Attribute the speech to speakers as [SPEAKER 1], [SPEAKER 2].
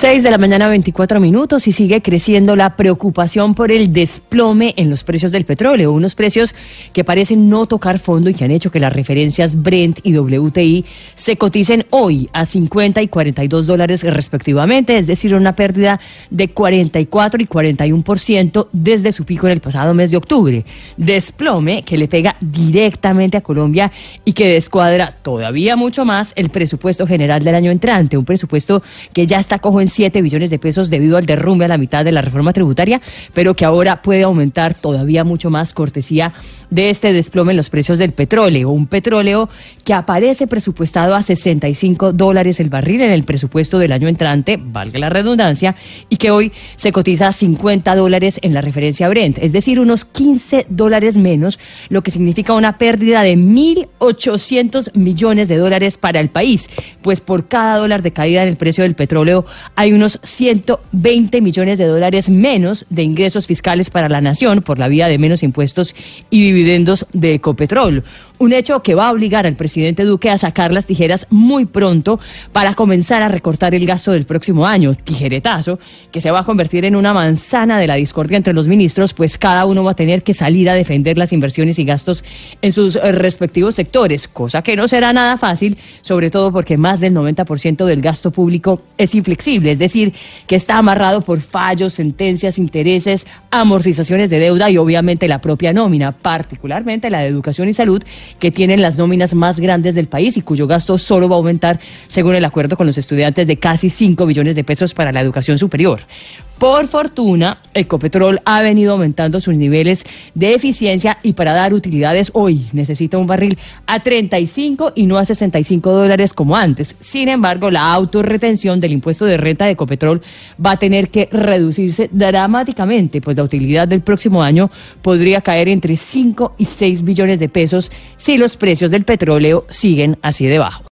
[SPEAKER 1] 6 de la mañana, 24 minutos, y sigue creciendo la preocupación por el desplome en los precios del petróleo, unos precios que parecen no tocar fondo y que han hecho que las referencias Brent y WTI se coticen hoy a 50 y 42 dólares respectivamente, es decir, una pérdida de 44 y 41% desde su pico en el pasado mes de octubre. Desplome que le pega directamente a Colombia y que descuadra todavía mucho más el presupuesto general del año entrante, un presupuesto que ya está cojo en 7 billones de pesos debido al derrumbe a la mitad de la reforma tributaria, pero que ahora puede aumentar todavía mucho más cortesía de este desplome en los precios del petróleo. Un petróleo que aparece presupuestado a 65 dólares el barril en el presupuesto del año entrante, valga la redundancia, y que hoy se cotiza a 50 dólares en la referencia Brent, es decir, unos 15 dólares menos, lo que significa una pérdida de 1.800 millones de dólares para el país, pues por cada dólar de caída en el precio del petróleo hay unos 120 millones de dólares menos de ingresos fiscales para la nación por la vía de menos impuestos y dividendos de Ecopetrol. Un hecho que va a obligar al presidente Duque a sacar las tijeras muy pronto para comenzar a recortar el gasto del próximo año. Tijeretazo que se va a convertir en una manzana de la discordia entre los ministros, pues cada uno va a tener que salir a defender las inversiones y gastos en sus eh, respectivos sectores, cosa que no será nada fácil, sobre todo porque más del 90% del gasto público es inflexible, es decir, que está amarrado por fallos, sentencias, intereses, amortizaciones de deuda y obviamente la propia nómina, particularmente la de educación y salud, que tienen las nóminas más grandes del país y cuyo gasto solo va a aumentar, según el acuerdo con los estudiantes, de casi 5 billones de pesos para la educación superior. Por fortuna, Ecopetrol ha venido aumentando sus niveles de eficiencia y para dar utilidades hoy necesita un barril a 35 y no a 65 dólares como antes. Sin embargo, la autorretención del impuesto de renta de Ecopetrol va a tener que reducirse dramáticamente, pues la utilidad del próximo año podría caer entre 5 y 6 billones de pesos si los precios del petróleo siguen así de bajo.